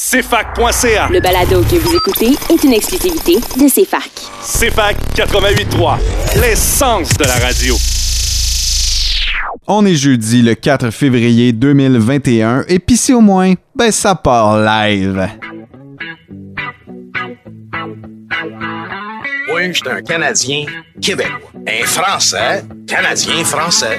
CFAC.ca. Le balado que vous écoutez est une exclusivité de CFAC. CFAC 88.3, l'essence de la radio. On est jeudi le 4 février 2021 et pis si au moins, ben ça part live. Moi, j'étais un Canadien québécois. Un Français, Canadien français.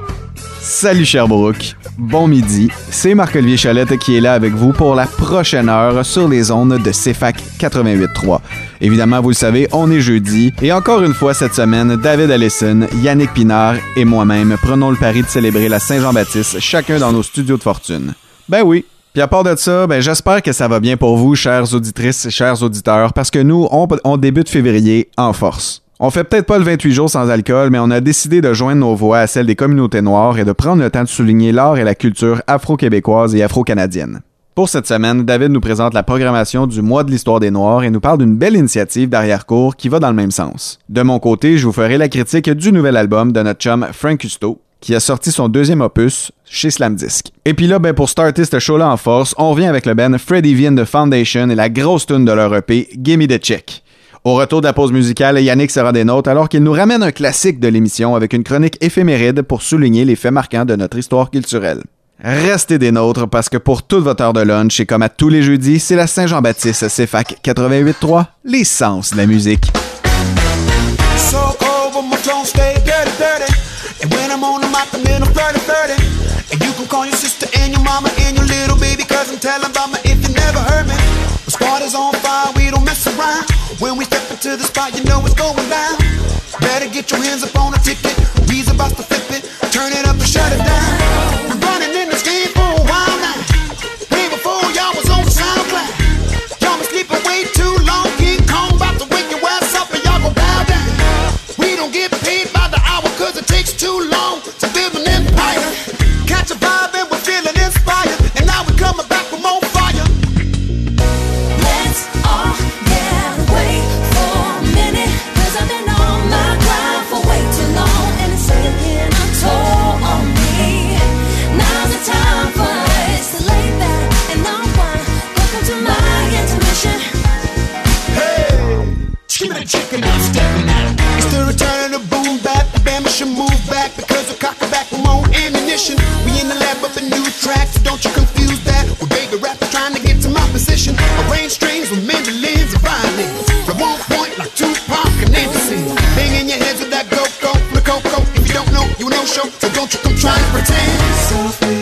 Salut Sherbrooke, bon midi, c'est Marc-Olivier Chalette qui est là avec vous pour la prochaine heure sur les ondes de CFAC 88.3. Évidemment, vous le savez, on est jeudi et encore une fois cette semaine, David Allison, Yannick Pinard et moi-même prenons le pari de célébrer la Saint-Jean-Baptiste chacun dans nos studios de fortune. Ben oui, puis à part de ça, ben j'espère que ça va bien pour vous, chères auditrices et chers auditeurs, parce que nous, on, on débute février en force. On fait peut-être pas le 28 jours sans alcool, mais on a décidé de joindre nos voix à celles des communautés noires et de prendre le temps de souligner l'art et la culture afro-québécoise et afro-canadienne. Pour cette semaine, David nous présente la programmation du mois de l'histoire des Noirs et nous parle d'une belle initiative d'arrière-cour qui va dans le même sens. De mon côté, je vous ferai la critique du nouvel album de notre chum Frank Custo, qui a sorti son deuxième opus chez Slam Disc. Et puis là, ben pour starter ce show-là en force, on revient avec le band Freddie Vian de Foundation et la grosse tune de leur EP, Gimme the Check. Au retour de la pause musicale, Yannick sera des nôtres alors qu'il nous ramène un classique de l'émission avec une chronique éphéméride pour souligner les faits marquants de notre histoire culturelle. Restez des nôtres parce que pour toute votre heure de lunch et comme à tous les jeudis, c'est la Saint-Jean-Baptiste CFAC 88.3, l'essence de la musique. I'm on the mic, I'm in a 30, 30. And you can call your sister and your mama and your little baby cousin. Tell them about me if you never heard me. The squad is on fire, we don't mess around. When we step into the spot, you know it's going down. Better get your hands up on the ticket. We's about to flip it, turn it up and shut it down. Been running in this game for a while now. Way before y'all was on SoundCloud. Y'all been sleeping way too long. King Kong about to wake your ass up and y'all go bow down. We don't get paid by the hour cause it takes too long to We in the lab of a new track, so don't you confuse that. With baby rappers trying to get to my position. Arrange strings with mandolins and violins. From one point like Tupac and Anderson. Banging your heads with that go go from the coco. If you don't know, you no show, so don't you come try to pretend.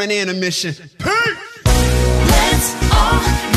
An intermission. Let's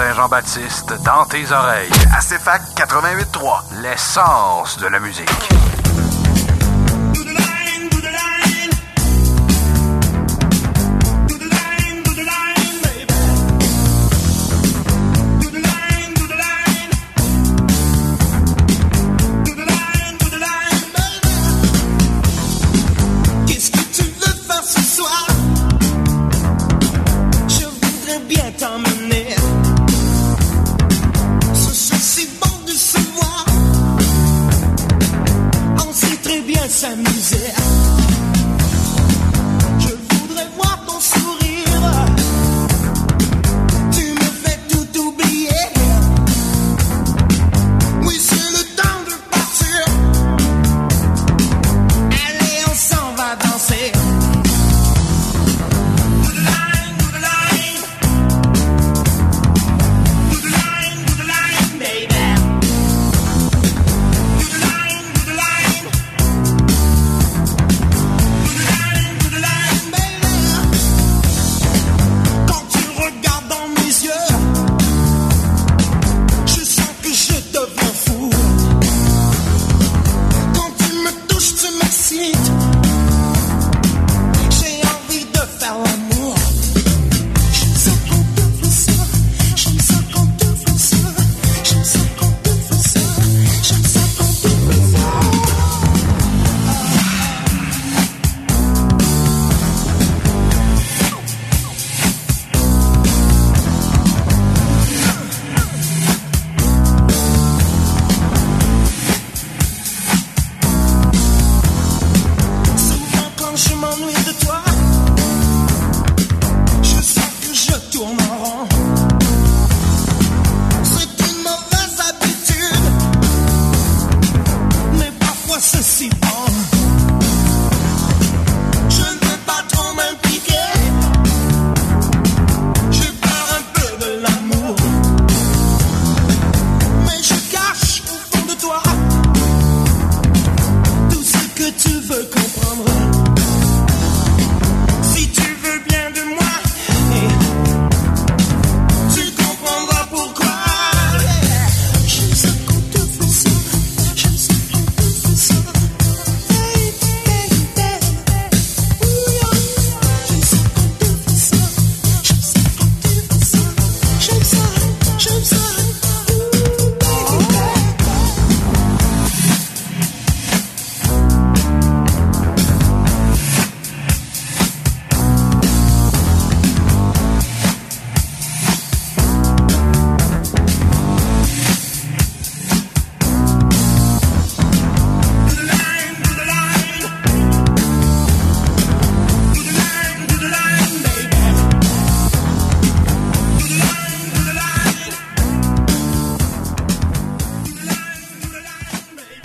Saint-Jean-Baptiste dans tes oreilles. À CFAC 88.3. L'essence de la musique.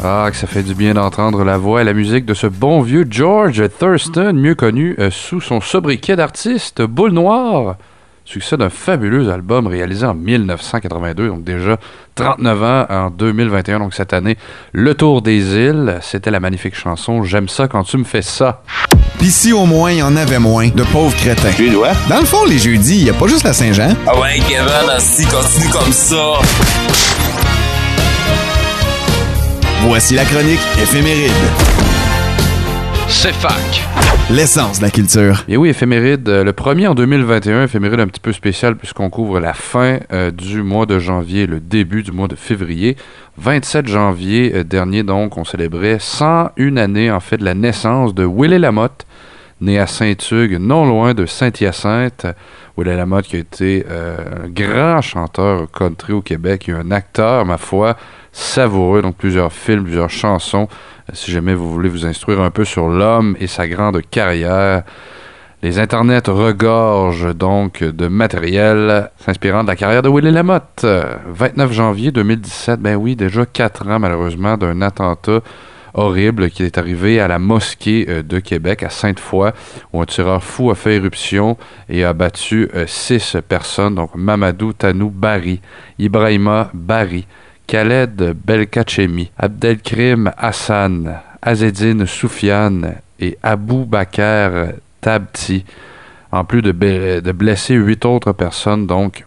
Ah, que ça fait du bien d'entendre la voix et la musique de ce bon vieux George Thurston, mieux connu euh, sous son sobriquet d'artiste Boule Noire. Succès d'un fabuleux album réalisé en 1982, donc déjà 39 ans en 2021, donc cette année. Le Tour des îles, c'était la magnifique chanson J'aime ça quand tu me fais ça. Pis si au moins il y en avait moins de pauvres crétins. Tu dois? Dans le fond, les jeudis, il y a pas juste la Saint-Jean. Ah ouais, Kevin, assis, continue comme ça. Voici la chronique éphéméride. C'est fac. L'essence de la culture. Et oui, éphéméride, euh, le premier en 2021, éphéméride un petit peu spécial puisqu'on couvre la fin euh, du mois de janvier, le début du mois de février. 27 janvier euh, dernier, donc, on célébrait 101 années, en fait, de la naissance de Willie Lamotte, né à Saint-Hugues, non loin de Saint-Hyacinthe. Willie Lamotte qui a été euh, un grand chanteur country au Québec et un acteur, ma foi, savoureux, donc plusieurs films, plusieurs chansons. Euh, si jamais vous voulez vous instruire un peu sur l'homme et sa grande carrière, les internets regorgent donc de matériel s'inspirant de la carrière de Willie Lamotte. Euh, 29 janvier 2017, ben oui, déjà quatre ans malheureusement d'un attentat horrible qui est arrivé à la mosquée euh, de Québec, à Sainte-Foy, où un tireur fou a fait éruption et a battu euh, six personnes, donc Mamadou Tanou Bari, Ibrahima Bari, Khaled Belkachemi, Abdelkrim Hassan, Azedine Soufiane et Abou Bakr Tabti, en plus de, blesser huit autres personnes, donc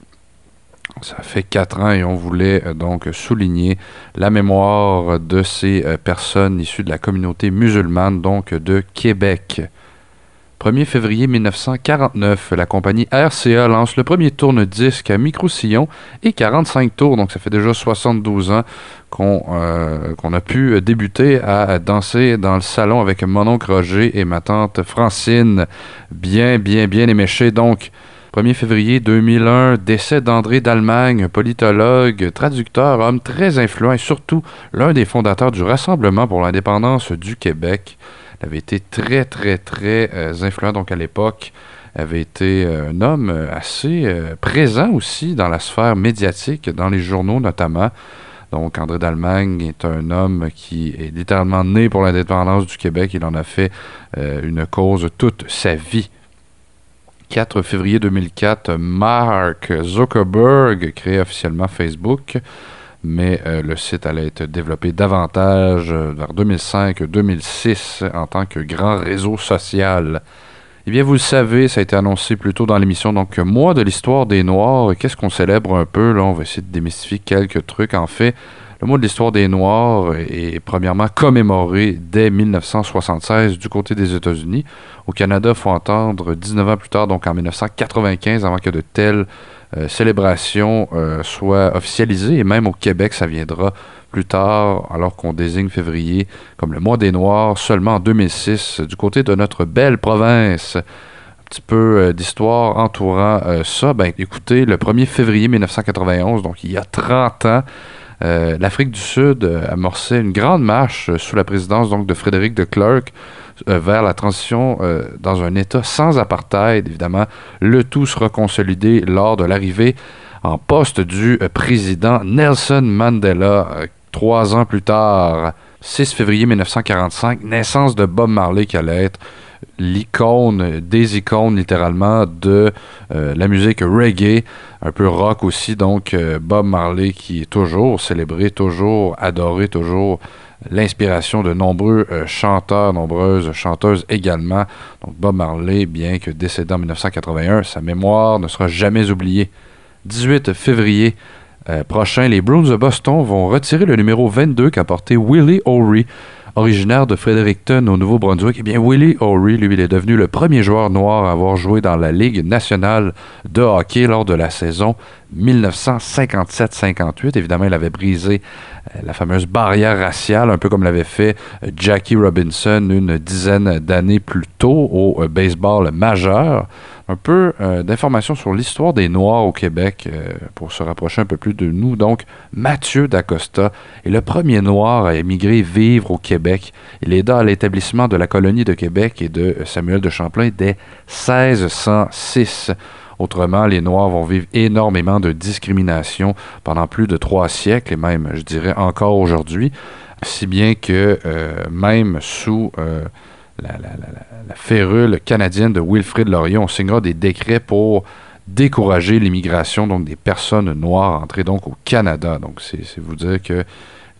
Ça fait quatre ans et on voulait euh, donc souligner la mémoire de ces euh, personnes issues de la communauté musulmane, donc de Québec. 1er février 1949, la compagnie RCA lance le premier tourne-disque à micro-sillon et 45 tours, donc ça fait déjà 72 ans qu'on euh, qu'on a pu débuter à danser dans le salon avec mon oncle Roger et ma tante Francine, bien, bien, bien éméchés. Donc, 1er février 2001, décès d'André d'Allemagne, politologue, traducteur, homme très influent et surtout l'un des fondateurs du Rassemblement pour l'indépendance du Québec. Il avait été très, très, très euh, influent donc à l'époque. avait été euh, un homme assez euh, présent aussi dans la sphère médiatique, dans les journaux notamment. Donc, André d'Allemagne est un homme qui est littéralement né pour l'indépendance du Québec. Il en a fait une cause toute sa vie. 4 février 2004, Mark Zuckerberg crée officiellement Facebook, mais euh, le site allait être développé davantage euh, vers 2005-2006 en tant que grand réseau social. Eh bien, vous le savez, ça a été annoncé plus tôt dans l'émission, donc mois de l'histoire des Noirs. Qu'est-ce qu'on célèbre un peu? Là, on va essayer de démystifier quelques trucs. En fait, le mois de l'histoire des Noirs est premièrement commémoré dès 1976 du côté des États-Unis. Au Canada, il faut entendre 19 ans plus tard, donc en 1995, avant que de telles euh, célébrations euh, soient officialisées. Et même au Québec, ça viendra plus tard, alors qu'on désigne février comme le mois des Noirs, seulement en 2006, du côté de notre belle province. Un petit peu euh, d'histoire entourant ça. Ben, écoutez, le 1er février 1991, donc il y a 30 ans, l'Afrique du Sud euh, amorçait une grande marche euh, sous la présidence donc de Frédéric de Klerk euh, vers la transition euh, dans un État sans apartheid. Évidemment, le tout sera consolidé lors de l'arrivée en poste du euh, président Nelson Mandela euh, trois ans plus tard. 6 février 1945, naissance de Bob Marley qui allait être l'icône, des icônes littéralement de euh, la musique reggae, un peu rock aussi, donc euh, Bob Marley qui est toujours célébré, toujours adoré, toujours l'inspiration de nombreux euh, chanteurs, nombreuses chanteuses également. Donc Bob Marley, bien que décédé en 1981, sa mémoire ne sera jamais oubliée. 18 février prochain, les Bruins de Boston vont retirer le numéro 22 qu'a porté Willie O'Ree, originaire de Fredericton au Nouveau-Brunswick. Eh bien, Willie O'Ree, lui, il est devenu le premier joueur noir à avoir joué dans la Ligue nationale de hockey lors de la saison 1957-58. Évidemment, il avait brisé euh, la fameuse barrière raciale, un peu comme l'avait fait euh, Jackie Robinson une dizaine d'années plus tôt au euh, baseball majeur. Un peu d'informations sur l'histoire des Noirs au Québec pour se rapprocher un peu plus de nous. Donc, Mathieu D'Acosta est le premier Noir à émigrer vivre au Québec. Il aida à l'établissement de la colonie de Québec et de Samuel de Champlain dès 1606. Autrement, les Noirs vont vivre énormément de discrimination pendant plus de trois siècles et même, je dirais, encore aujourd'hui. Si bien que euh, même sous euh, la, la- férule canadienne de Wilfrid Laurier, on signera des décrets pour décourager l'immigration donc des personnes noires entrées donc au Canada. Donc c'est vous dire que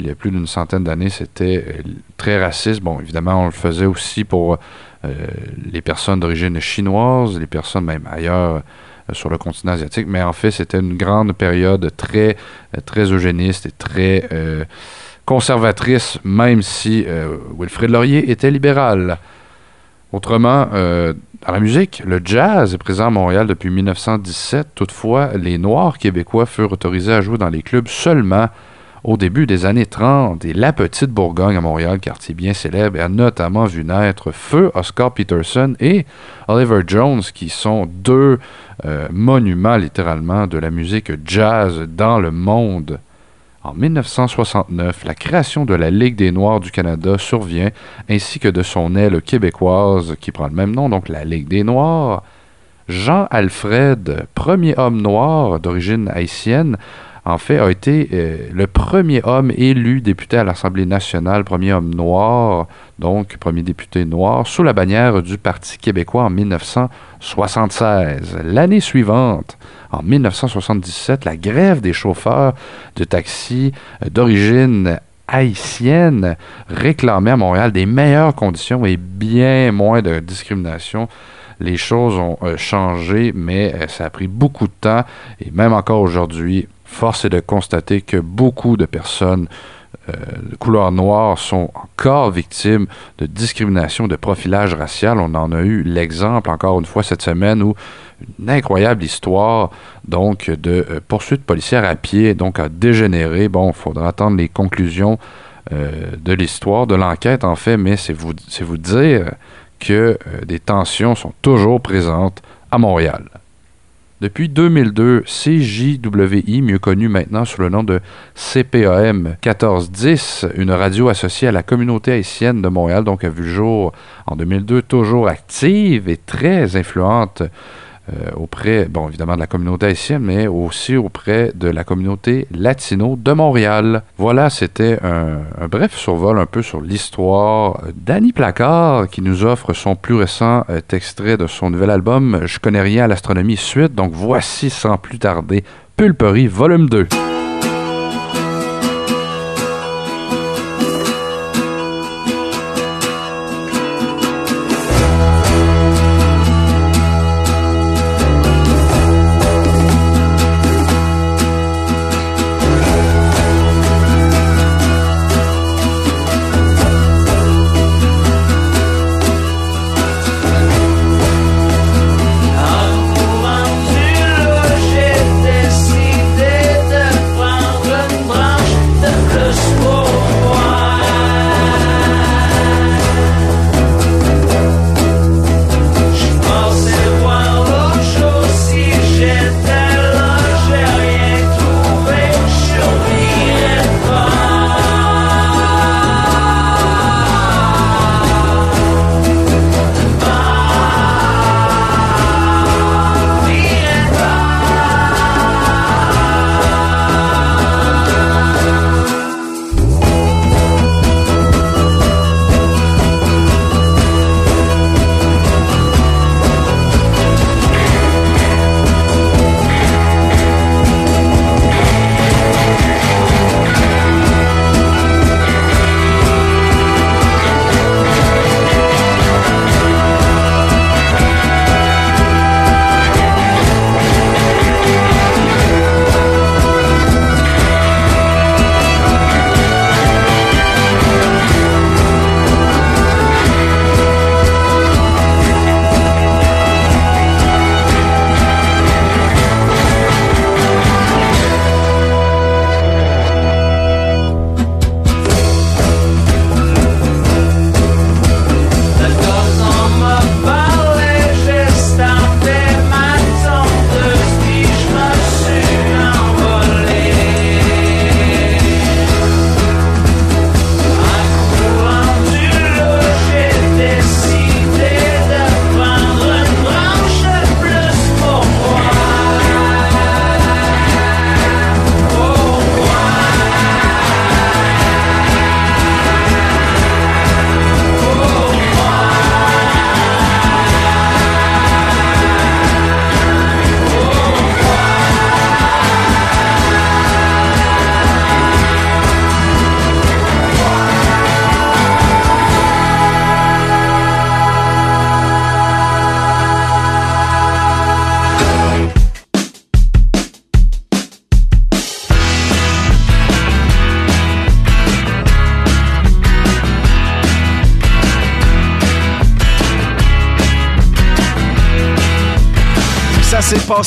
il y a plus d'une centaine d'années, c'était euh, très raciste. Bon, évidemment, on le faisait aussi pour euh, les personnes d'origine chinoise, les personnes même ailleurs euh, sur le continent asiatique. Mais en fait, c'était une grande période très, très eugéniste et très conservatrice, même si Wilfrid Laurier était libéral. Autrement, dans la musique, le jazz est présent à Montréal depuis 1917. Toutefois, les Noirs québécois furent autorisés à jouer dans les clubs seulement au début des années 30. Et la Petite Bourgogne à Montréal, quartier bien célèbre, a notamment vu naître Feu Oscar Peterson et Oliver Jones, qui sont deux euh, monuments littéralement de la musique jazz dans le monde. En 1969, la création de la Ligue des Noirs du Canada survient, ainsi que de son aile québécoise qui prend le même nom, donc la Ligue des Noirs. Jean-Alfred, premier homme noir d'origine haïtienne, en fait, a été euh, le premier homme élu député à l'Assemblée nationale, premier homme noir, donc premier député noir, sous la bannière du Parti québécois en 1976. L'année suivante, en 1977, la grève des chauffeurs de taxi euh, d'origine haïtienne réclamait à Montréal des meilleures conditions et bien moins de discrimination les choses ont euh, changé, mais ça a pris beaucoup de temps et même encore aujourd'hui, force est de constater que beaucoup de personnes euh, de couleur noire sont encore victimes de discrimination, de profilage racial. On en a eu l'exemple encore une fois cette semaine où une incroyable histoire donc de euh, poursuite policière à pied donc a dégénéré. Bon, il faudra attendre les conclusions euh, de l'histoire, de l'enquête en fait, mais c'est vous, dire que euh, des tensions sont toujours présentes à Montréal. Depuis 2002, CJWI, mieux connu maintenant sous le nom de CPAM 1410, une radio associée à la communauté haïtienne de Montréal, donc a vu le jour en 2002, toujours active et très influente euh, auprès, bon, évidemment de la communauté haïtienne, mais aussi auprès de la communauté latino de Montréal. Voilà, c'était un, bref survol un peu sur l'histoire d'Annie Placard, qui nous offre son plus récent euh, extrait de son nouvel album Je connais rien à l'astronomie suite. Donc voici sans plus tarder Pulperie volume 2.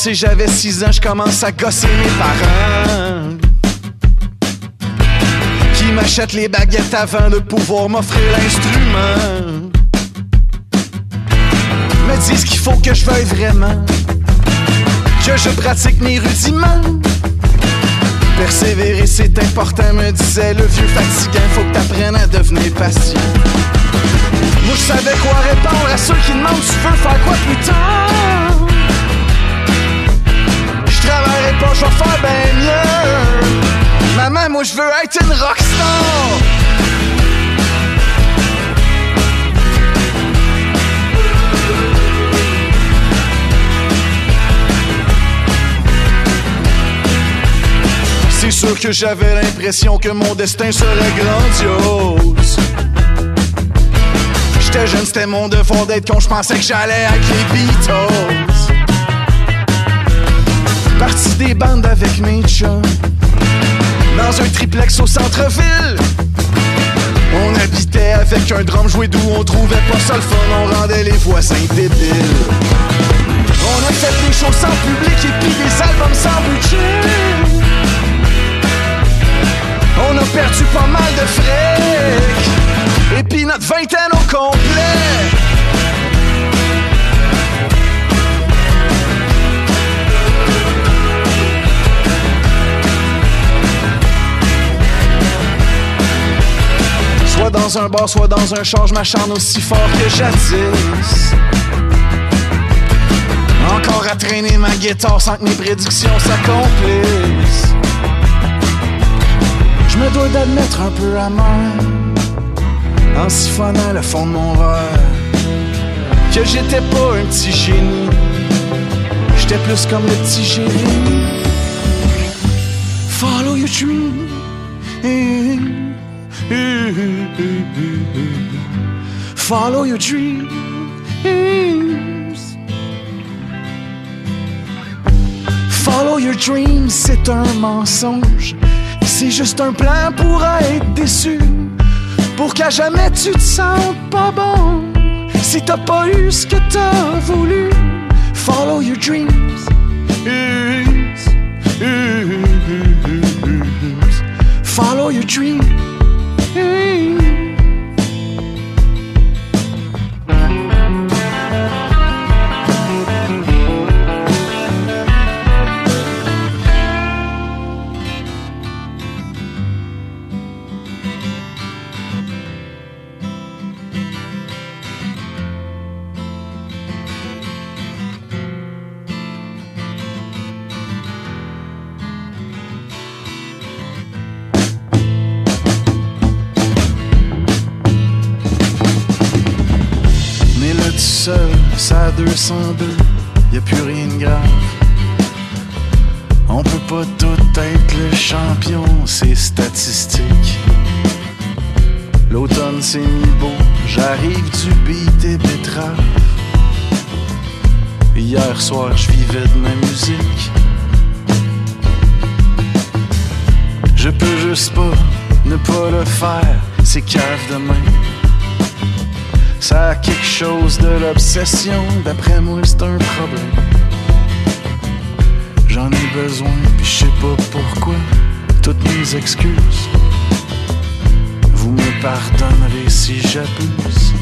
Passé, j'avais 6 ans, je commence à gosser mes parents. Qui m'achètent les baguettes avant de pouvoir m'offrir l'instrument. Me disent qu'il faut que je veuille vraiment. Que je pratique mes rudiments. Persévérer, c'est important, me disait le vieux fatigant. Faut que t'apprennes à devenir patient. Moi, je savais quoi répondre à ceux qui demandent Tu veux faire quoi plus tard? Travaillerai pas, je vais faire bien mieux. Maman, moi, je veux être une rockstar. C'est sûr que j'avais l'impression que mon destin serait grandiose. J'étais jeune, c'était mon devoir d'être con, je pensais que j'allais avec les Beatles. Parti des bandes avec mes. Dans un triplex au centre-ville. On habitait avec un drum joué d'où on trouvait pas ça le fun, on rendait les voisins débiles. On a fait des shows sans public et puis des albums sans budget. On a perdu pas mal de fric. Et puis notre vingtaine au complet. Soit dans un bar, soit dans un char, je m'acharne aussi fort que jadis. Encore à traîner ma guitare sans que mes prédictions s'accomplissent. Je me dois d'admettre un peu amer, en siphonnant le fond de mon verre, que j'étais pas un petit génie. J'étais plus comme le petit Jérémie. Follow your dream. Follow your dreams. Follow your dreams, c'est un mensonge. C'est juste un plan pour être déçu. Pour qu'à jamais tu te sentes pas bon. Si t'as pas eu ce que t'as voulu. Follow your dreams. Follow your dreams. Mais 202, y a plus rien de grave. On peut pas tout être le champion, c'est statistique. L'automne c'est mis beau, j'arrive du beat et betterave. Hier soir, je vivais de ma musique. Je peux juste pas ne pas le faire, c'est cave demain. Ça a quelque chose de l'obsession, d'après moi c'est un problème. J'en ai besoin, puis je sais pas pourquoi. Toutes mes excuses, vous me pardonnerez si j'abuse.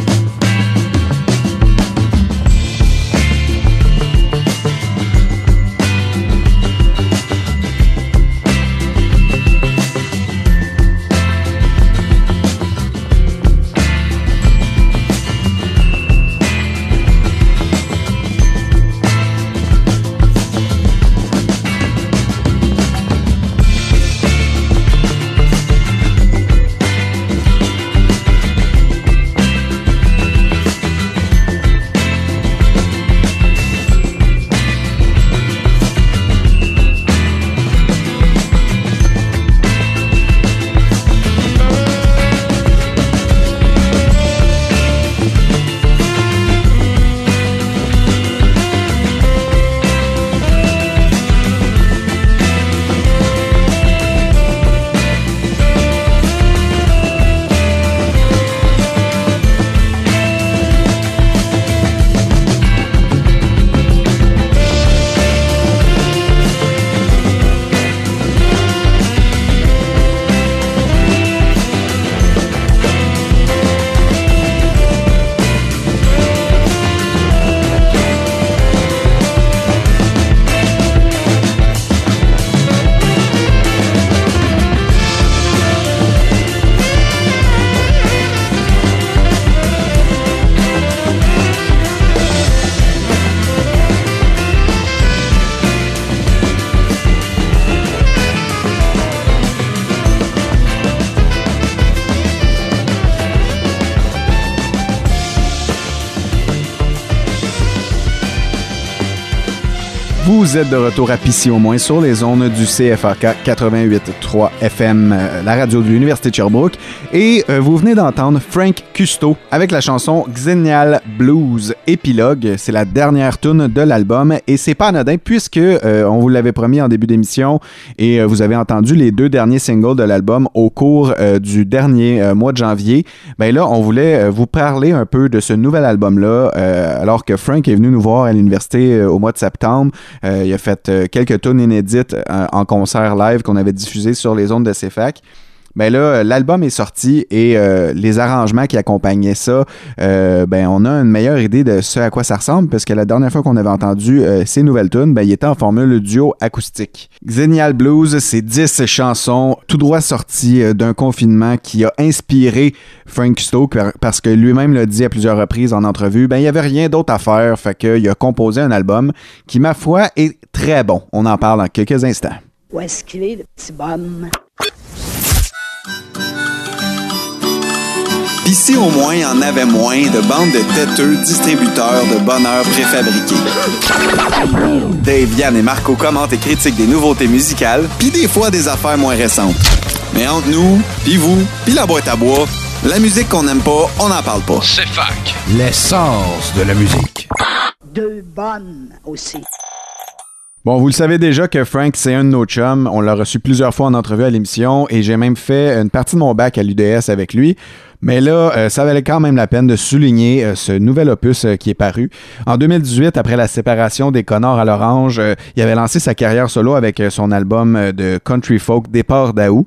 Vous êtes de retour à au moins sur les zones du CFAK 88.3 FM, la radio de l'Université de Sherbrooke. Et euh, vous venez d'entendre Frank Custo avec la chanson Xenial Blues Épilogue. C'est la dernière tune de l'album et c'est pas anodin puisque euh, on vous l'avait promis en début d'émission et euh, vous avez entendu les deux derniers singles de l'album au cours euh, du dernier euh, mois de janvier. Ben là, on voulait vous parler un peu de ce nouvel album-là alors que Frank est venu nous voir à l'université au mois de septembre. Euh, il a fait euh, quelques tunes inédites euh, en concert live qu'on avait diffusé sur les ondes de CFAC. Ben là, l'album est sorti et euh, les arrangements qui accompagnaient ça, euh, ben on a une meilleure idée de ce à quoi ça ressemble parce que la dernière fois qu'on avait entendu euh, ces nouvelles tunes, ben il était en formule duo acoustique. Xenial Blues, c'est 10 chansons tout droit sorties d'un confinement qui a inspiré Frank Stoke par- parce que lui-même l'a dit à plusieurs reprises en entrevue, ben il y avait rien d'autre à faire, fait qu'il a composé un album qui ma foi est très bon. On en parle dans quelques instants. Où est-ce qu'il est, le petit bonhomme? Ici au moins, il y en avait moins de bandes de têteux distributeurs de bonheur préfabriqués. Dave, Yann et Marco commentent et critiquent des nouveautés musicales, puis des fois des affaires moins récentes. Mais entre nous, puis vous, puis la boîte à bois, la musique qu'on n'aime pas, on n'en parle pas. C'est fac. L'essence de la musique. Deux bonnes aussi. Bon, vous le savez déjà que Frank, c'est un de nos chums. On l'a reçu plusieurs fois en entrevue à l'émission et j'ai même fait une partie de mon bac à l'UDS avec lui. Mais là, euh, ça valait quand même la peine de souligner euh, ce nouvel opus euh, qui est paru. En 2018, après la séparation des Connors à l'Orange, il avait lancé sa carrière solo avec son album de country folk Départ d'Aou.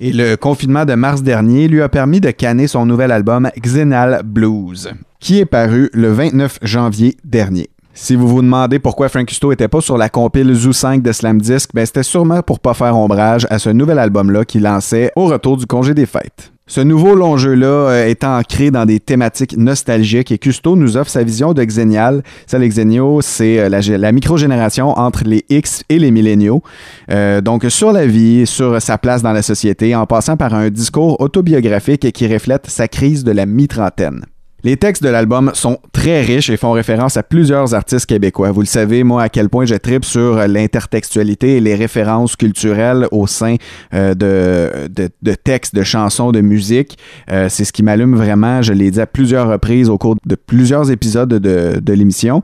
Et le confinement de mars dernier lui a permis de canner son nouvel album Xenal Blues, qui est paru le 29 janvier dernier. Si vous vous demandez pourquoi Frank Custo était pas sur la compile Zoo 5 de Slam Disc, ben c'était sûrement pour pas faire ombrage à ce nouvel album-là qu'il lançait au retour du congé des fêtes. Ce nouveau long jeu-là euh, est ancré dans des thématiques nostalgiques et Custo nous offre sa vision de Xenial. Les Xeniaux, c'est euh, la microgénération entre les X et les milléniaux. Euh, donc, sur la vie, sur sa place dans la société, en passant par un discours autobiographique qui reflète sa crise de la mi-trentaine. Les textes de l'album sont très riches et font référence à plusieurs artistes québécois. Vous le savez, moi, à quel point je tripe sur l'intertextualité et les références culturelles au sein euh, de, de, textes, de chansons, de musique. Euh, c'est ce qui m'allume vraiment. Je l'ai dit à plusieurs reprises au cours de plusieurs épisodes de, de l'émission.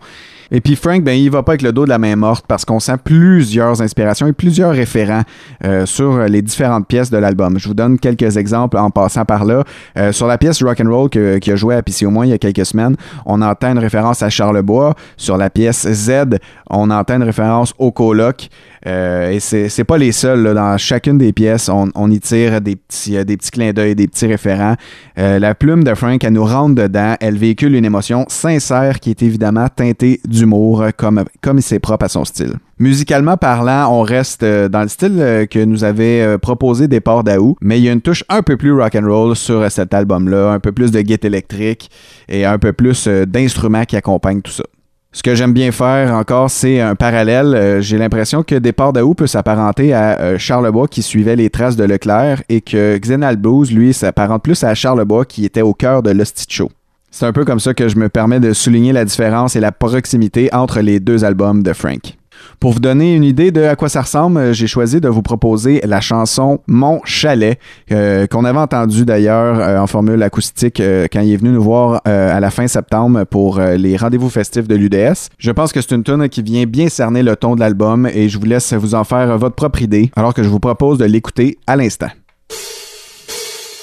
Et puis Frank, ben, il va pas avec le dos de la main morte parce qu'on sent plusieurs inspirations et plusieurs référents euh, sur les différentes pièces de l'album. Je vous donne quelques exemples en passant par là. Euh, sur la pièce Rock and Roll qui a joué à au moins il y a quelques semaines, on entend une référence à Charlebois. Sur la pièce Z, on entend une référence au coloc. Euh, et c'est pas les seuls. Dans chacune des pièces, on, y tire des petits, euh, des petits clins d'œil, des petits référents. Euh, la plume de Frank, elle nous rentre dedans. Elle véhicule une émotion sincère qui est évidemment teintée d'humour, comme, comme c'est propre à son style. Musicalement parlant, on reste euh, dans le style euh, que nous avait euh, proposé Départ d'Aou, mais il y a une touche un peu plus rock and roll sur cet album-là, un peu plus de guitare électrique et un peu plus d'instruments qui accompagnent tout ça. Ce que j'aime bien faire encore, c'est un parallèle. J'ai l'impression que Départ d'Aou peut s'apparenter à Charlebois qui suivait les traces de Leclerc et que Xenal Blues, lui, s'apparente plus à Charlebois qui était au cœur de l'Hostie Show. C'est un peu comme ça que je me permets de souligner la différence et la proximité entre les deux albums de Frank. Pour vous donner une idée de à quoi ça ressemble, euh, j'ai choisi de vous proposer la chanson Mon chalet, euh, qu'on avait entendu d'ailleurs euh, en formule acoustique quand il est venu nous voir à la fin septembre pour les rendez-vous festifs de l'UDS. Je pense que c'est une tune qui vient bien cerner le ton de l'album et je vous laisse vous en faire votre propre idée, alors que je vous propose de l'écouter à l'instant.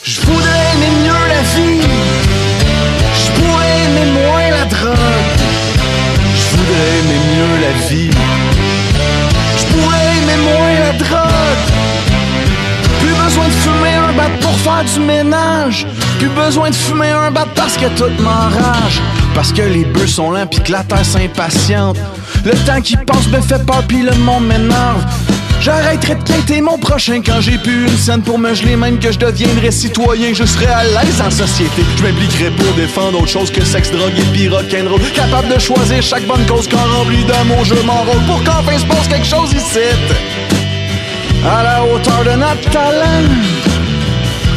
Je voudrais aimer mieux la vie. Je pourrais aimer moins la drogue. Je voudrais aimer mieux la vie. Faire du ménage. Plus besoin de fumer un bat parce que tout m'enrage. Parce que les bœufs sont lents pis que la terre s'impatiente. Le temps qui passe me fait peur pis le monde m'énerve. J'arrêterai de quitter mon prochain quand j'ai plus une scène pour me geler, même que je deviendrai citoyen, je serai à l'aise en société. Je m'impliquerai pour défendre autre chose que sexe, drogue et pis rock'n'roll. Capable de choisir chaque bonne cause quand rempli d'amour, je m'enrôle pour qu'enfin se passe quelque chose ici. À la hauteur de notre talent.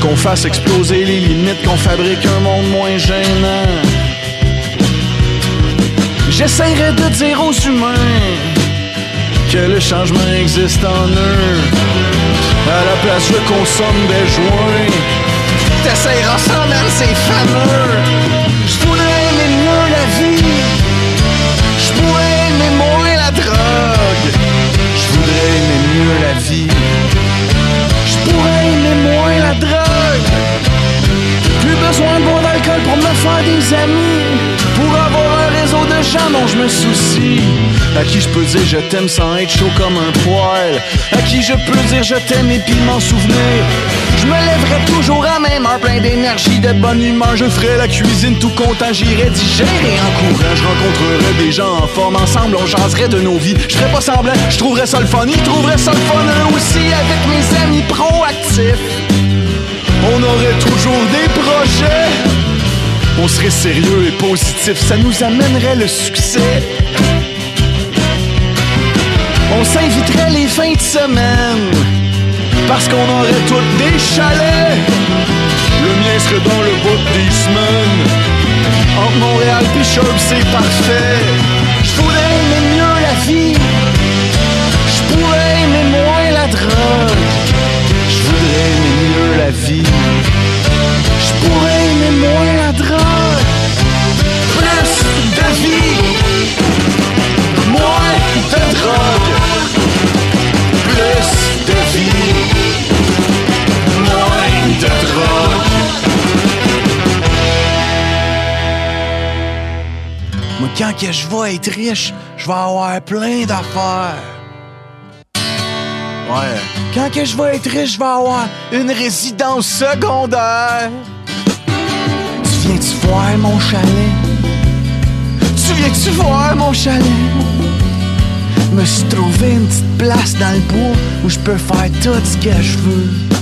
Qu'on fasse exploser les limites, qu'on fabrique un monde moins gênant. J'essaierai de dire aux humains que le changement existe en eux. À la place, je consomme des joints. T'essayeras sans même, c'est fameux. Qui je peux dire je t'aime sans être chaud comme un poil. À qui je peux dire je t'aime et puis m'en souvenir. Je me lèverai toujours à même heure, plein d'énergie, de bonne humeur. Je ferai la cuisine tout content, j'irai digérer en courant. Je rencontrerai des gens en forme, ensemble on jaserait de nos vies. Je ferais pas semblant, je trouverais ça le fun, ils trouveraient ça le fun eux aussi avec mes amis proactifs. On aurait toujours des projets. On serait sérieux et positif, ça nous amènerait le succès. On s'inviterait les fins de semaine parce qu'on aurait toutes des chalets. Le mien serait dans le bout des semaines. Entre Montréal et Sherb, c'est parfait. Je voudrais aimer mieux la vie. Je pourrais aimer moins la drogue. Je voudrais aimer mieux la vie. Je pourrais aimer moins la drogue. Plus de vie. Drogue. Moi, quand que je vais être riche, je vais avoir plein d'affaires. Ouais. Quand que je vais être riche, je vais avoir une résidence secondaire. Tu viens-tu voir mon chalet? Tu viens-tu voir mon chalet? Me suis trouvé une petite place dans le bois où je peux faire tout ce que je veux.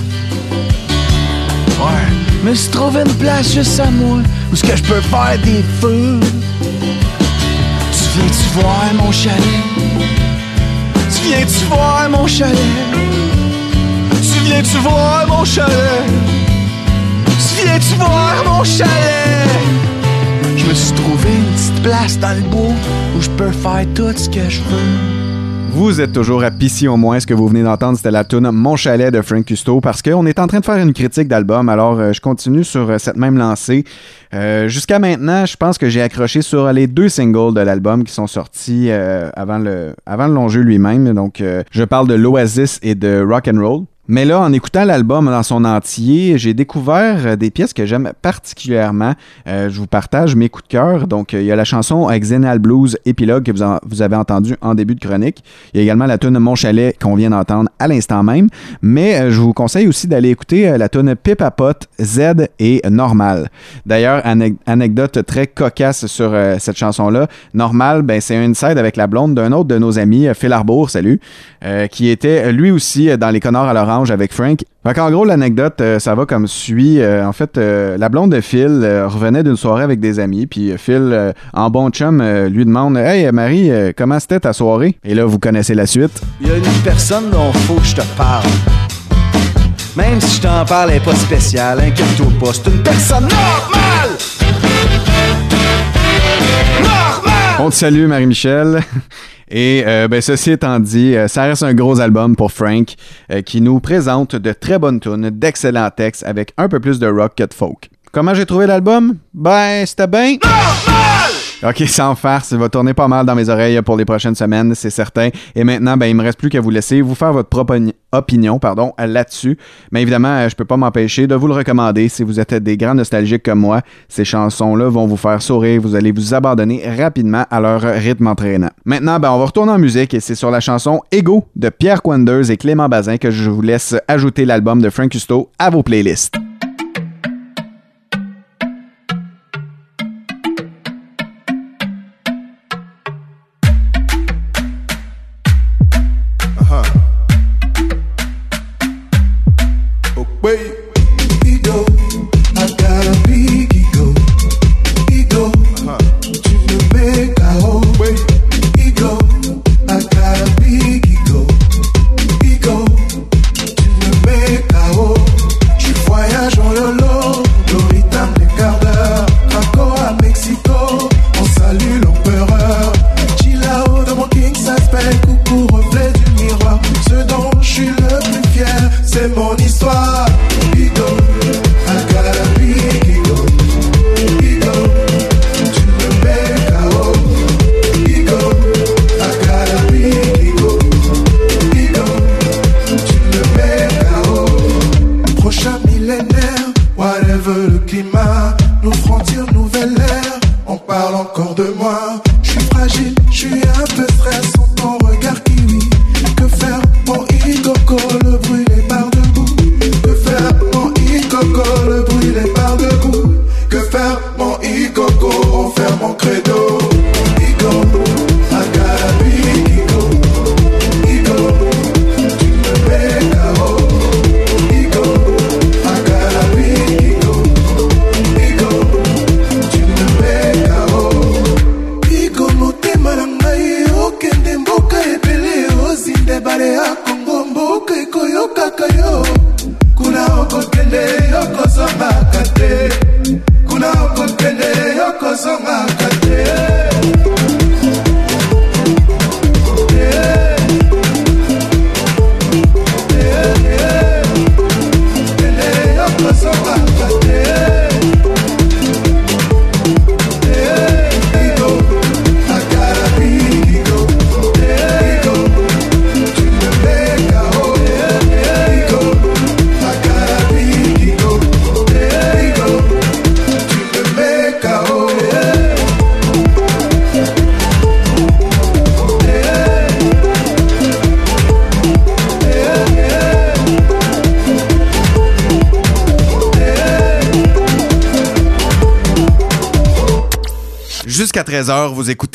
Ouais. Me suis trouvé une place juste à moi où ce que je peux faire des feux? Tu viens-tu voir mon chalet? Tu viens-tu voir mon chalet? Tu viens-tu voir mon chalet? Tu viens-tu voir mon chalet? Je me suis trouvé une petite place dans le bois où je peux faire tout ce que je veux. Vous êtes toujours à Pissy au moins. Ce que vous venez d'entendre, c'était la tune Mon chalet de Frank Custo parce qu'on est en train de faire une critique d'album. Alors, euh, je continue sur euh, cette même lancée. Euh, Jusqu'à maintenant, je pense que j'ai accroché sur les deux singles de l'album qui sont sortis avant, le, avant le long jeu lui-même. Donc, je parle de l'Oasis et de Rock and Roll. Mais là, en écoutant l'album dans son entier, j'ai découvert euh, des pièces que j'aime particulièrement. Euh, je vous partage mes coups de cœur. Donc, euh, il y a la chanson Xenal Blues Épilogue que vous, vous avez entendu en début de chronique. Il y a également la tune Mon Chalet qu'on vient d'entendre à l'instant même. Mais je vous conseille aussi d'aller écouter la tune Pip Pot, Z et Normal. D'ailleurs, ane- anecdote très cocasse sur cette chanson-là. Normal, ben, c'est un inside avec la blonde d'un autre de nos amis, Phil Arbour, salut, qui était lui aussi dans les Connards à l'Orange avec Frank. Fait en gros, l'anecdote, euh, ça va comme suit. Euh, en fait, euh, la blonde de Phil euh, revenait d'une soirée avec des amis, puis euh, Phil, euh, en bon chum, lui demande Hey Marie, comment c'était ta soirée Et là, vous connaissez la suite. Il y a une personne dont faut que je te parle. Même si je t'en parle, elle est pas spéciale, inquiète-toi pas, c'est une personne normale! Normale! On te salue, Marie-Michel. Et euh, ben, ceci étant dit, euh, ça reste un gros album pour Frank euh, qui nous présente de très bonnes tunes, d'excellents textes avec un peu plus de rock que de folk. Comment j'ai trouvé l'album? Ben, c'était bien. Ok, sans farce, il va tourner pas mal dans mes oreilles pour les prochaines semaines, c'est certain. Et maintenant, ben, il me reste plus qu'à vous laisser vous faire votre propre opinion, pardon, là-dessus. Mais évidemment, euh, je peux pas m'empêcher de vous le recommander. Si vous êtes des grands nostalgiques comme moi, ces chansons-là vont vous faire sourire. Vous allez vous abandonner rapidement à leur rythme entraînant. Maintenant, ben, on va retourner en musique et c'est sur la chanson Ego de Pierre Quanders et Clément Bazin que je vous laisse ajouter l'album de Frank Custo à vos playlists.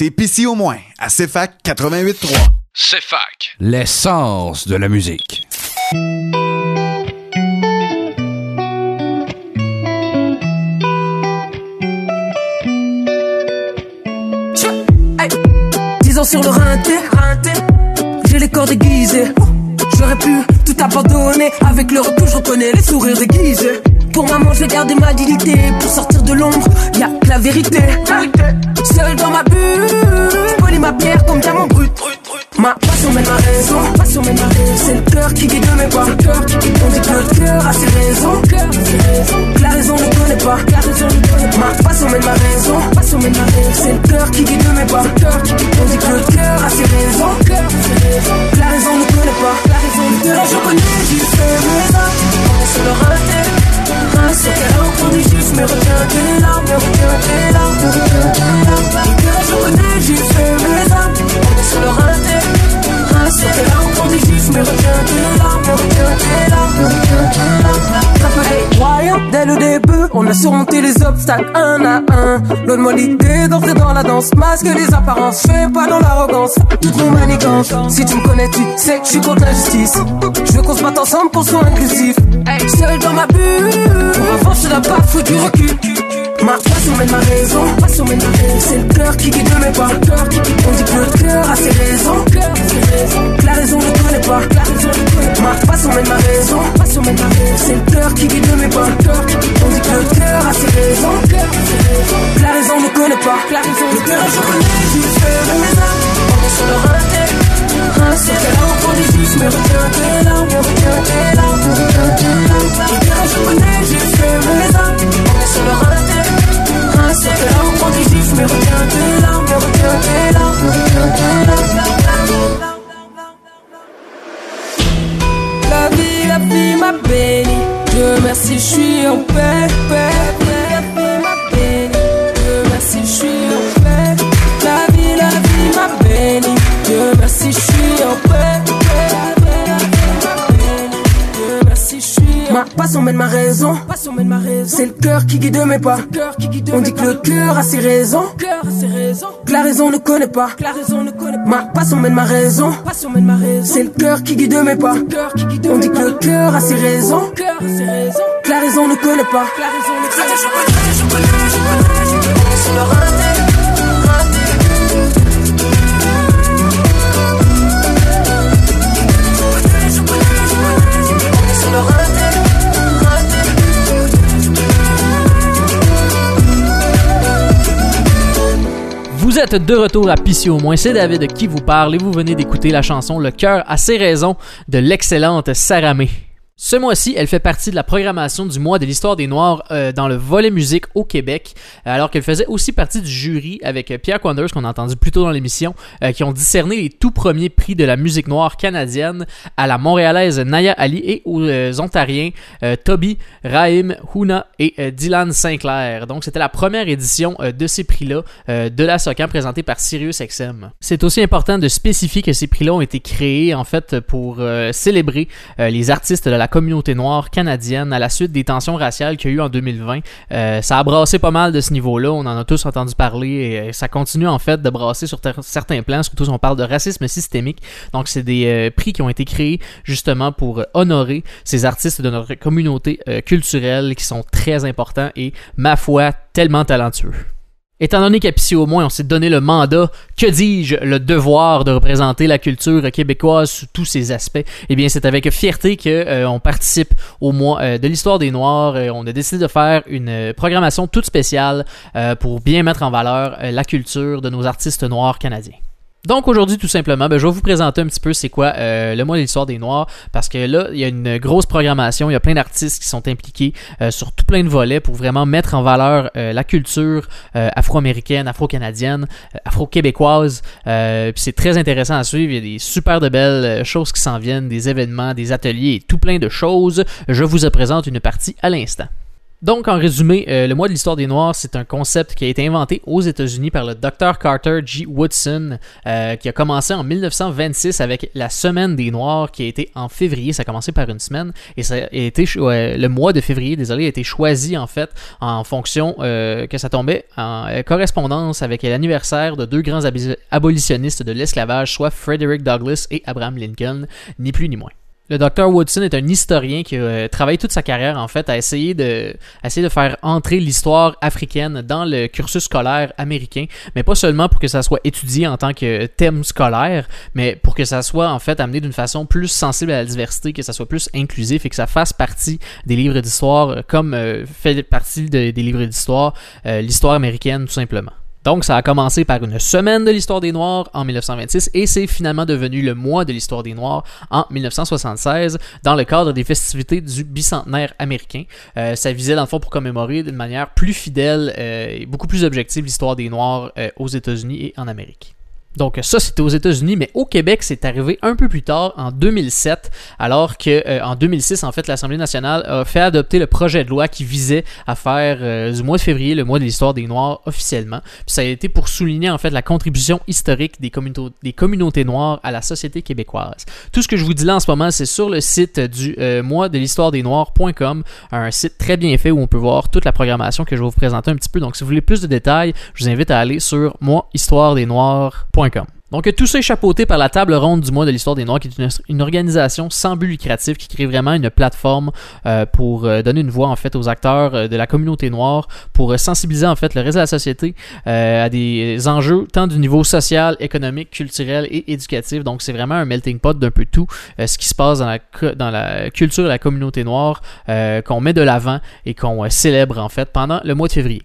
Écoutez PC au moins à CFAC 88.3. CFAC. L'essence de la musique. Hey. 10 ans sur le rinté, j'ai les corps déguisés. J'aurais pu tout abandonner. Avec le retour, je reconnais les sourires déguisés. Pour maman, je vais garder ma dignité. Pour sortir de l'ombre, y a que la vérité. Seul dans ma bulle, polis ma pierre comme diamant brut. Ma passion mène ma raison, passion mène ma raison. C'est le cœur qui guide mes pas. On dit que le cœur a ses raisons. Que la raison ne connaît pas. La raison ne connaît pas. Ma passion mène ma raison, passion mène ma raison. C'est le cœur qui guide mes pas. On dit que le cœur a ses raisons. Que la raison ne connaît pas. La raison ne connaît pas. Je connais juste mes âmes. On est sur le raté. Un secret rencontre du juste, mais retiens tes larmes, mais retiens tes larmes, retiens tes larmes. Je connais juste mes âmes. On est sur le raté. Retiens tes larmes, tes larmes, tes larmes. Ça voyant dès le début, on a surmonté les obstacles un à un. Donne-moi l'idée d'entrer dans la danse, masque les apparences, fais pas dans l'arrogance, toutes nos manigances. Si tu me connais, tu sais que je suis contre l'injustice. Je veux qu'on se batte ensemble pour soit inclusif. Seul dans ma bulle, pour avancer la pas, faut du recul. Ma passion mène ma raison. C'est le cœur qui guide mes pas. On dit que le cœur a ses raisons. La raison ne connaît pas. Ma passion mène ma raison. C'est le cœur qui guide mes pas. On dit que le cœur a ses raisons. La raison ne connaît pas. Connaît pas. Je connais juste mes âmes. On est sur le l'enfant des justes, mais. Je connais juste. On est sur le. La vie, la vie m'a béni. Dieu merci, je suis en paix, paix, paix. La vie m'a béni. Dieu merci, je suis en paix. La vie, la vie m'a béni. Dieu merci, je suis en paix, Ma passion mène ma raison. C'est le cœur qui guide mes pas. On dit que le cœur a ses raisons. Que la raison ne connaît pas. Pas. Ma. Passion mène ma raison. C'est le cœur qui guide mes pas. On dit que le cœur a ses raisons. Que la raison ne connaît pas. Êtes de retour à Pissy au moins, c'est David qui vous parle et vous venez d'écouter la chanson Le cœur a ses raisons de l'excellente Saramé. Ce mois-ci, elle fait partie de la programmation du mois de l'histoire des Noirs euh, dans le volet musique au Québec, euh, alors qu'elle faisait aussi partie du jury avec euh, Pierre Quanders, qu'on a entendu plus tôt dans l'émission, qui ont discerné les tout premiers prix de la musique noire canadienne à la montréalaise Naya Ali et aux ontariens Toby, Raïm, Huna et Dylan Sinclair. Donc c'était la première édition de ces prix-là de la SOCAN présentée par SiriusXM. C'est aussi important de spécifier que ces prix-là ont été créés en fait pour célébrer les artistes de la communauté noire canadienne à la suite des tensions raciales qu'il y a eu en 2020. Euh, ça a brassé pas mal de ce niveau-là, on en a tous entendu parler et euh, ça continue en fait de brasser sur certains plans, surtout si on parle de racisme systémique. Donc c'est des euh, prix qui ont été créés justement pour honorer ces artistes de notre communauté culturelle qui sont très importants et, ma foi, tellement talentueux. Étant donné Pissy au moins, on s'est donné le mandat, que dis-je, le devoir de représenter la culture québécoise sous tous ses aspects, eh bien c'est avec fierté que euh, on participe au mois euh, de l'histoire des Noirs. Euh, on a décidé de faire une euh, programmation toute spéciale pour bien mettre en valeur la culture de nos artistes noirs canadiens. Donc aujourd'hui, tout simplement, ben, je vais vous présenter un petit peu c'est quoi euh, le mois de l'histoire des Noirs, parce que là, il y a une grosse programmation, il y a plein d'artistes qui sont impliqués euh, sur tout plein de volets pour vraiment mettre en valeur euh, la culture afro-américaine, afro-canadienne, afro-québécoise. C'est très intéressant à suivre, il y a des super de belles choses qui s'en viennent, des événements, des ateliers tout plein de choses. Je vous présente une partie à l'instant. Donc, en résumé, euh, le mois de l'histoire des Noirs, c'est un concept qui a été inventé aux États-Unis par le Dr. Carter G. Woodson, euh, qui a commencé en 1926 avec la Semaine des Noirs, qui a été en février. Ça a commencé par une semaine et ça a été euh, le mois de février, désolé, a été choisi en fait en fonction euh, que ça tombait en correspondance avec l'anniversaire de deux grands abolitionnistes de l'esclavage, soit Frederick Douglass et Abraham Lincoln, ni plus ni moins. Le Dr. Woodson est un historien qui a euh, travaillé toute sa carrière en fait à essayer de, à essayer de faire entrer l'histoire africaine dans le cursus scolaire américain, mais pas seulement pour que ça soit étudié en tant que thème scolaire, mais pour que ça soit en fait amené d'une façon plus sensible à la diversité, que ça soit plus inclusif et que ça fasse partie des livres d'histoire euh, comme euh, fait partie de- des livres d'histoire l'histoire américaine tout simplement. Donc, ça a commencé par une semaine de l'histoire des Noirs en 1926 et c'est finalement devenu le mois de l'histoire des Noirs en 1976 dans le cadre des festivités du bicentenaire américain. Euh, ça visait dans le fond pour commémorer d'une manière plus fidèle euh, et beaucoup plus objective l'histoire des Noirs euh, aux États-Unis et en Amérique. Donc ça c'était aux États-Unis, mais au Québec c'est arrivé un peu plus tard en 2007, alors que euh, en 2006 en fait l'Assemblée nationale a fait adopter le projet de loi qui visait à faire euh, du mois de février le mois de l'histoire des Noirs officiellement. Ça a été pour souligner en fait la contribution historique des, communautés- noires à la société québécoise. Tout ce que je vous dis là en ce moment c'est sur le site du euh, mois de l'histoire des Noirs.com, un site très bien fait où on peut voir toute la programmation que je vais vous présenter un petit peu. Donc si vous voulez plus de détails, je vous invite à aller sur Donc tout ça est chapeauté par la table ronde du mois de l'histoire des Noirs, qui est une, organisation sans but lucratif qui crée vraiment une plateforme euh, pour euh, donner une voix en fait aux acteurs euh, de la communauté noire, pour euh, sensibiliser en fait le reste de la société euh, à des enjeux tant du niveau social, économique, culturel et éducatif. Donc c'est vraiment un melting pot d'un peu tout euh, ce qui se passe dans la, dans la culture de la communauté noire euh, qu'on met de l'avant et qu'on euh, célèbre en fait pendant le mois de février.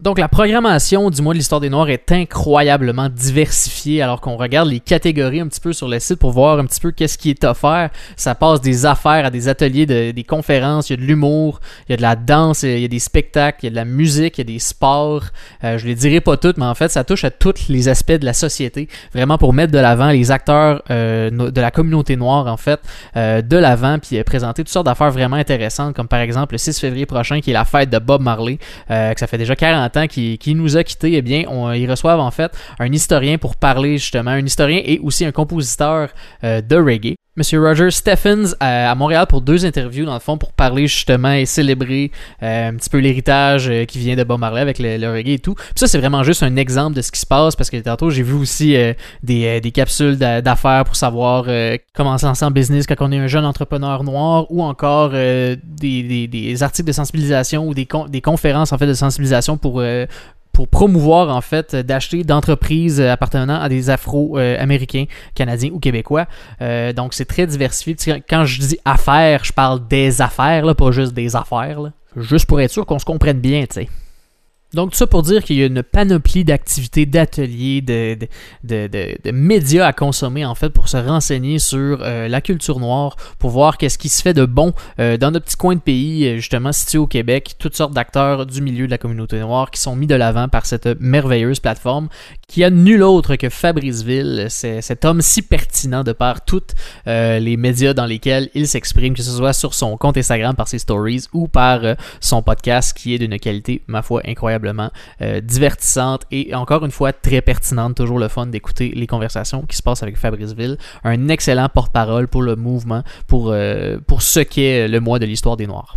Donc la programmation du mois de l'histoire des Noirs est incroyablement diversifiée alors qu'on regarde les catégories un petit peu sur le site pour voir un petit peu qu'est-ce qui est offert. Ça passe des affaires à des ateliers, de- des conférences, il y a de l'humour, il y a de la danse, il y a des spectacles, il y a de la musique, il y a des sports. Euh, je les dirai pas toutes, mais en fait ça touche à tous les aspects de la société, vraiment pour mettre de l'avant les acteurs euh, de la communauté noire en fait, euh, de l'avant puis euh, présenter toutes sortes d'affaires vraiment intéressantes comme par exemple le 6 février prochain qui est la fête de Bob Marley, que ça fait déjà 40 qu'il nous a quittés, eh bien, on, ils reçoivent en fait un historien pour parler justement, un historien et aussi un compositeur euh, de reggae. Monsieur Roger Stephens à, à Montréal pour deux interviews dans le fond pour parler justement et célébrer euh, un petit peu l'héritage euh, qui vient de Bob Marley avec le, reggae et tout. Ça c'est vraiment juste un exemple de ce qui se passe parce que tantôt j'ai vu aussi euh, des, euh, des capsules d'a- d'affaires pour savoir euh, comment se lancer en business quand on est un jeune entrepreneur noir ou encore euh, des, des- articles de sensibilisation ou des, des conférences en fait de sensibilisation pour euh, pour promouvoir en fait d'acheter d'entreprises euh, appartenant à des Afro-Américains, Canadiens ou Québécois. Euh, donc c'est très diversifié. Quand je dis affaires, je parle des affaires, là, pas juste des affaires. là. Juste pour être sûr qu'on se comprenne bien, tu sais. Donc, tout ça pour dire qu'il y a une panoplie d'activités, d'ateliers, de, médias à consommer, en fait, pour se renseigner sur euh, la culture noire, pour voir qu'est-ce qui se fait de bon euh, dans notre petit coin de pays, euh, justement situé au Québec. Toutes sortes d'acteurs du milieu de la communauté noire qui sont mis de l'avant par cette merveilleuse plateforme qui a nul autre que Fabrice Ville, c'est cet homme si pertinent de par euh, les médias dans lesquels il s'exprime, que ce soit sur son compte Instagram par ses stories ou par son podcast qui est d'une qualité, ma foi, euh, divertissante et encore une fois très pertinente. Toujours le fun d'écouter les conversations qui se passent avec Fabrice Ville. Un excellent porte-parole pour le mouvement, pour, euh, pour ce qu'est le mois de l'histoire des Noirs.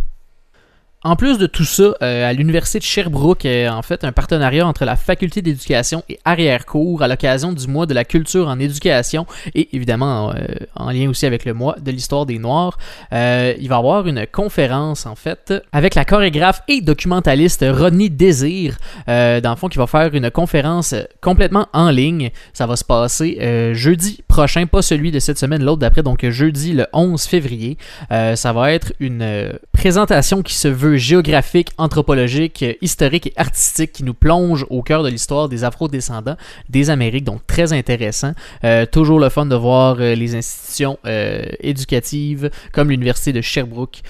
En plus de tout ça, euh, à l'université de Sherbrooke, euh, en fait, un partenariat entre la faculté d'éducation et arrière-cours à l'occasion du mois de la culture en éducation et évidemment euh, en lien aussi avec le mois de l'histoire des Noirs. Il va y avoir une conférence en fait avec la chorégraphe et documentaliste Rodney Désir, dans le fond, qui va faire une conférence complètement en ligne. Ça va se passer jeudi prochain, pas celui de cette semaine, l'autre d'après, donc jeudi le 11 février. Ça va être une présentation qui se veut géographique, anthropologique, euh, historique et artistique qui nous plonge au cœur de l'histoire des afro-descendants des Amériques, donc très intéressant. Euh, toujours le fun de voir euh, les institutions euh, éducatives comme l'université de Sherbrooke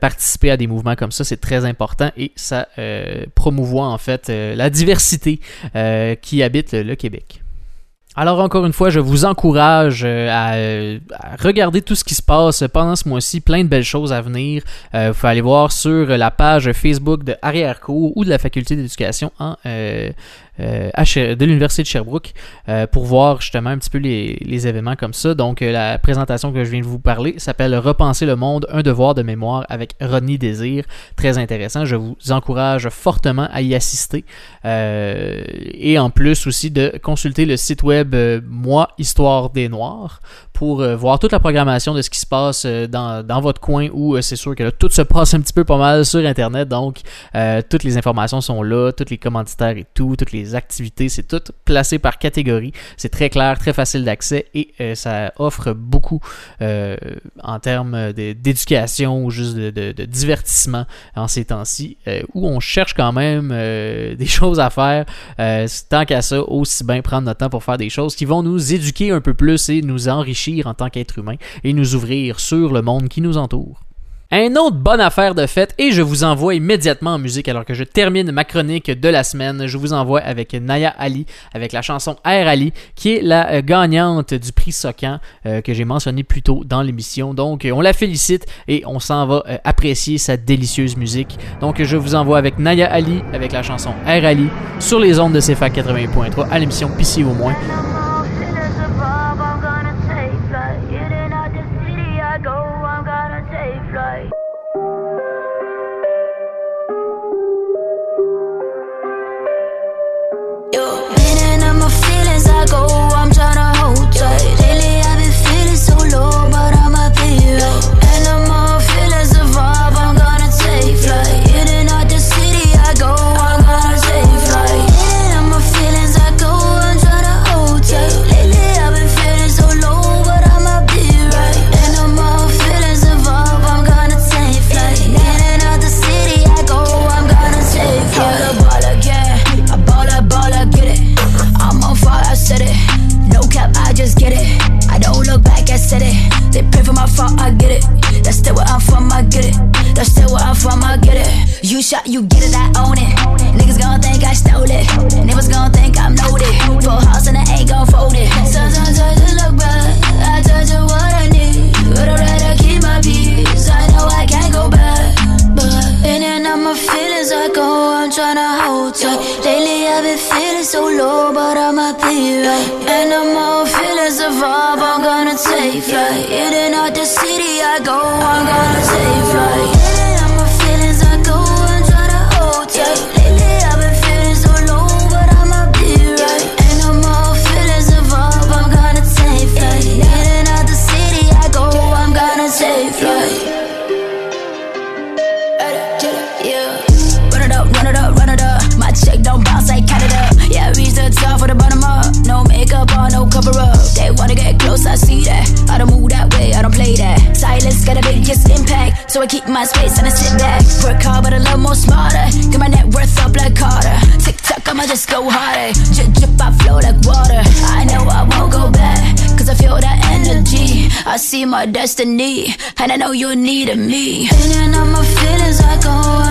participer à des mouvements comme ça, c'est très important et ça promouvoit en fait la diversité qui habite le Québec. Alors encore une fois, je vous encourage euh, à, euh, à regarder tout ce qui se passe pendant ce mois-ci, plein de belles choses à venir. Euh, vous pouvez aller voir sur la page Facebook de Arrière-Cours ou de la Faculté d'éducation en, Cher- de l'Université de Sherbrooke euh, pour voir justement un petit peu les, événements comme ça. Donc euh, la présentation que je viens de vous parler s'appelle Repenser le monde, un devoir de mémoire avec Rodney Désir. Très intéressant. Je vous encourage fortement à y assister. Euh, et en plus aussi de consulter le site web euh, Moi Histoire des Noirs pour euh, voir toute la programmation de ce qui se passe euh, dans, dans votre coin où euh, c'est sûr que là, tout se passe un petit peu pas mal sur Internet. Donc, euh, toutes les informations sont là, tous les commanditaires et tout, toutes les activités, c'est tout placé par catégorie. C'est très clair, très facile d'accès et euh, ça offre beaucoup euh, en termes d'éducation ou juste de, divertissement en ces temps-ci euh, où on cherche quand même des choses à faire. Tant qu'à ça, aussi bien prendre notre temps pour faire des choses qui vont nous éduquer un peu plus et nous enrichir en tant qu'être humain et nous ouvrir sur le monde qui nous entoure. Un autre bonne affaire de fête et je vous envoie immédiatement en musique alors que je termine ma chronique de la semaine. Je vous envoie avec Naya Ali avec la chanson Air Ali qui est la euh, gagnante du prix Socan euh, que j'ai mentionné plus tôt dans l'émission. Donc on la félicite et on s'en va euh, apprécier sa délicieuse musique. Donc je vous envoie avec Naya Ali avec la chanson Air Ali sur les ondes de CFAC 80.3 à l'émission Pissy au moins. So I keep my space and I sit back. Work hard, but a little more smarter. Get my net worth up like Carter. TikTok, I'ma just go harder. Drip, drip, I flow like water. I know I won't go back, cause I feel that energy. I see my destiny, and I know you're needing me. Feeling on my feelings, I go,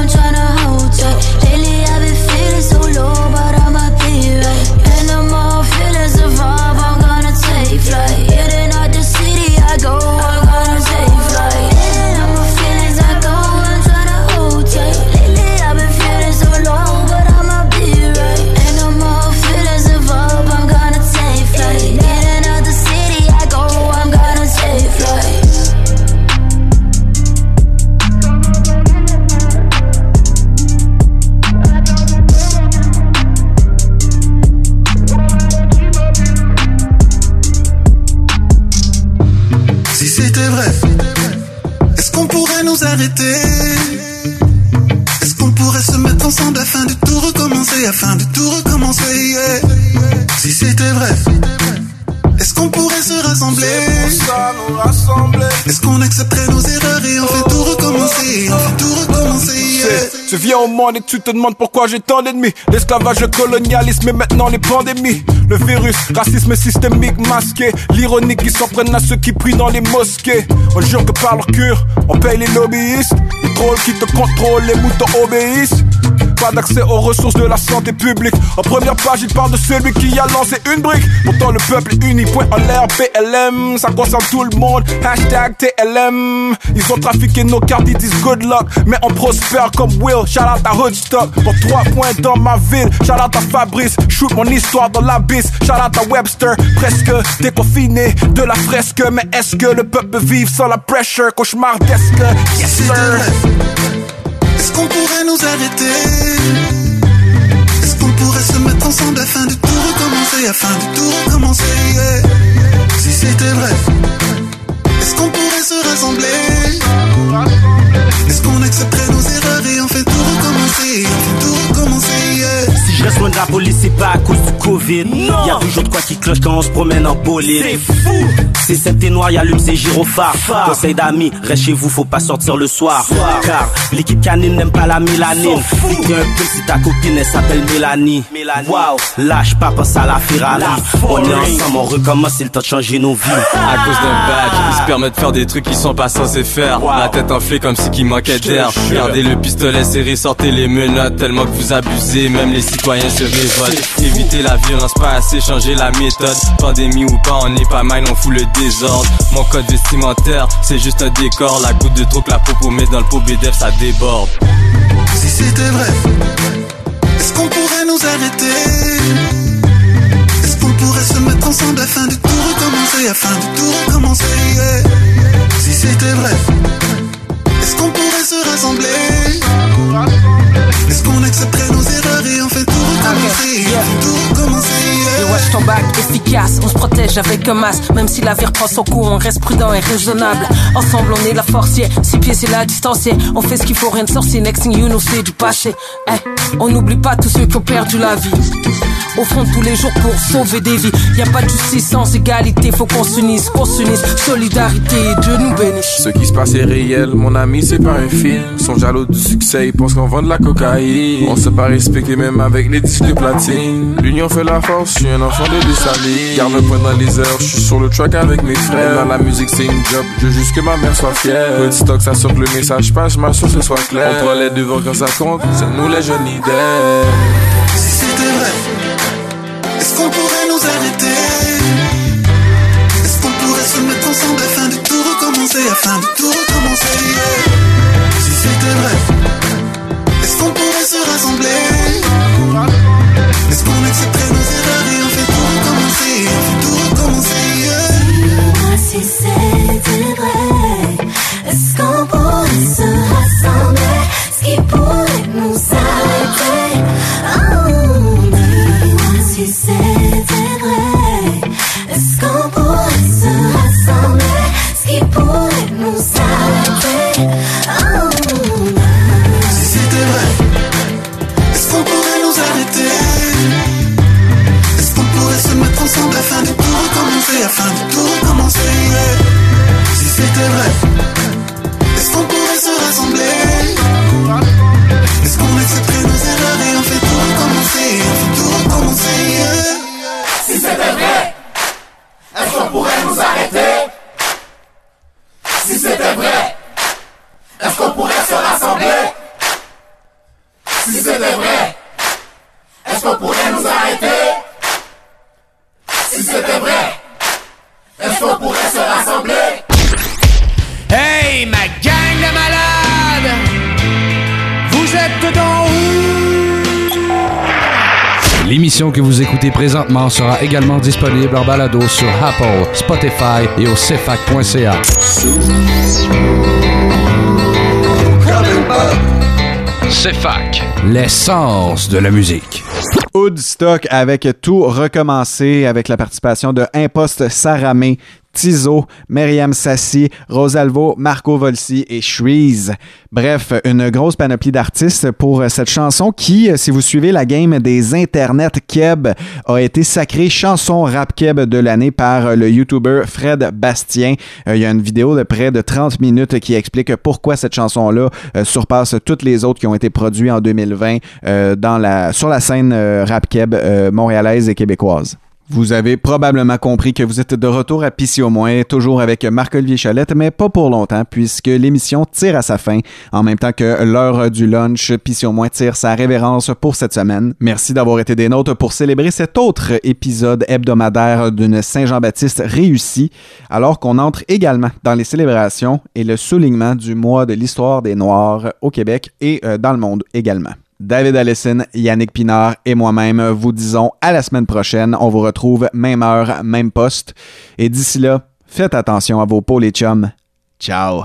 tu te demandes pourquoi j'ai tant d'ennemis. L'esclavage, le colonialisme et maintenant les pandémies. Le virus, racisme systémique masqué. L'ironie qui s'en prennent à ceux qui prient dans les mosquées. On jure que par leur cure, on paye les lobbyistes. Les trolls qui te contrôlent, les moutons obéissent. Pas d'accès aux ressources de la santé publique. En première page, il parle de celui qui a lancé une brique. Pourtant, le peuple est uni, point en l'air, PLM. Ça concerne tout le monde. Hashtag TLM. Ils ont trafiqué nos cartes, ils disent good luck. Mais on prospère comme Will. Shout out à Hoodstock. Pour trois points dans ma ville. Shout out Fabrice. Shoot mon histoire dans l'abysse. Shout out Webster. Presque déconfiné de la fresque. Mais est-ce que le peuple peut vivre sans la pressure? Cauchemardesque? Yes, Si sir. Est-ce qu'on pourrait nous arrêter? Est-ce qu'on pourrait se mettre ensemble afin de tout recommencer, afin de tout recommencer. Si c'était vrai, la police, c'est pas à cause du Covid. Y a toujours de quoi qui cloche quand on se promène en bolide. C'est fou. C'est cette et noir, y allume ses gyrophares. Conseil d'amis, reste chez vous, faut pas sortir le soir. Car l'équipe canine n'aime pas la mélanine. Pique un peu si ta copine elle s'appelle Mélanie. Waouh, lâche pas, pense à la Ferrari. On est ensemble, on recommence, c'est le temps de changer nos vies. À cause d'un badge, il se permet de faire des trucs qu'ils sont pas censés faire. La tête enflée comme si qu'il manquait d'air. Gardez le pistolet serré, sortez les menottes tellement que vous abusez, même les citoyens se Évitez la violence, pas assez changer la méthode. Pandémie ou pas, on est pas mal, on fout le désordre. Mon code vestimentaire, c'est juste un décor. La goutte de trop que la popo met dans le pot BDF, ça déborde. Si c'était vrai, est-ce qu'on pourrait nous arrêter? Est-ce qu'on pourrait se mettre ensemble afin de tout recommencer, afin de tout recommencer? Si c'était vrai, est-ce qu'on pourrait se rassembler? Est-ce qu'on accepterait recommencer, on fait tout recommencer yeah. Le watch ton bac efficace, on se protège avec un masque. Même si la vie reprend son cours, on reste prudent et raisonnable. Ensemble, on est la forcière. Six pieds, c'est la distance. On fait ce qu'il faut, rien de sorcier. Next thing you know, c'est du passé. Eh, on n'oublie pas tous ceux qui ont perdu la vie. Au fond, tous les jours pour sauver des vies. Y a pas de justice sans égalité. Faut qu'on s'unisse, qu'on s'unisse. Solidarité, Dieu nous bénisse. Ce qui se passe est réel, mon ami, c'est pas un film. Ils sont jaloux du succès, ils pensent qu'on vend de la cocaïne. On se pas respecté même avec les disques de platine. L'union fait la force, un enfant de. Garde le point dans les heures, je suis sur le track avec mes frères. Dans la musique, c'est une job, je veux juste que ma mère soit fière. Peu de stock, ça que le message passe, je m'assure que ce soit clair. On prend les devants quand ça compte, c'est nous les jeunes leaders. Si c'était vrai, est-ce qu'on pourrait nous arrêter? Est-ce qu'on pourrait se mettre ensemble afin de tout recommencer, afin de tout recommencer? Si c'était vrai, est-ce qu'on pourrait se rassembler? Est-ce qu'on accepterait si c'était vrai. Est-ce qu'on pourrait se rassembler? Ce qui pourrait nous sera également disponible en balado sur Apple, Spotify et au cefac.ca. CFAC. L'essence de la musique. Woodstock avec tout recommencé avec la participation de Impost Saramé, Tizo, Myriam Sassi, Rosalvo, Marco Volsi et Shreeze. Bref, une grosse panoplie d'artistes pour cette chanson qui, si vous suivez la game des internets keb, a été sacrée chanson rap keb de l'année par le YouTuber Fred Bastien. Euh, Il y a une vidéo de près de 30 minutes qui explique pourquoi cette chanson-là euh, surpasse toutes les autres qui ont été produites en 2020 euh, dans la, sur la scène euh, rap keb euh, montréalaise et québécoise. Vous avez probablement compris que vous êtes de retour à Pissy au moins, toujours avec Marc-Olivier Chalette, mais pas pour longtemps, puisque l'émission tire à sa fin. En même temps que l'heure du lunch, Pissy au moins tire sa révérence pour cette semaine. Merci d'avoir été des nôtres pour célébrer cet autre épisode hebdomadaire d'une Saint-Jean-Baptiste réussi, alors qu'on entre également dans les célébrations et le soulignement du mois de l'histoire des Noirs au Québec et euh, dans le monde également. David Allison, Yannick Pinard et moi-même vous disons à la semaine prochaine. On vous retrouve même heure, même poste. Et d'ici là, faites attention à vos peaux les chums. Ciao!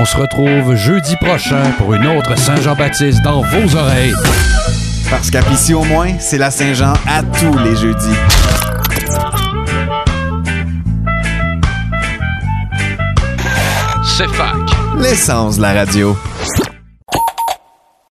On se retrouve jeudi prochain pour une autre Saint-Jean-Baptiste dans vos oreilles. Parce Pissy au moins, c'est la Saint-Jean à tous les jeudis. CFAC. L'essence de la radio.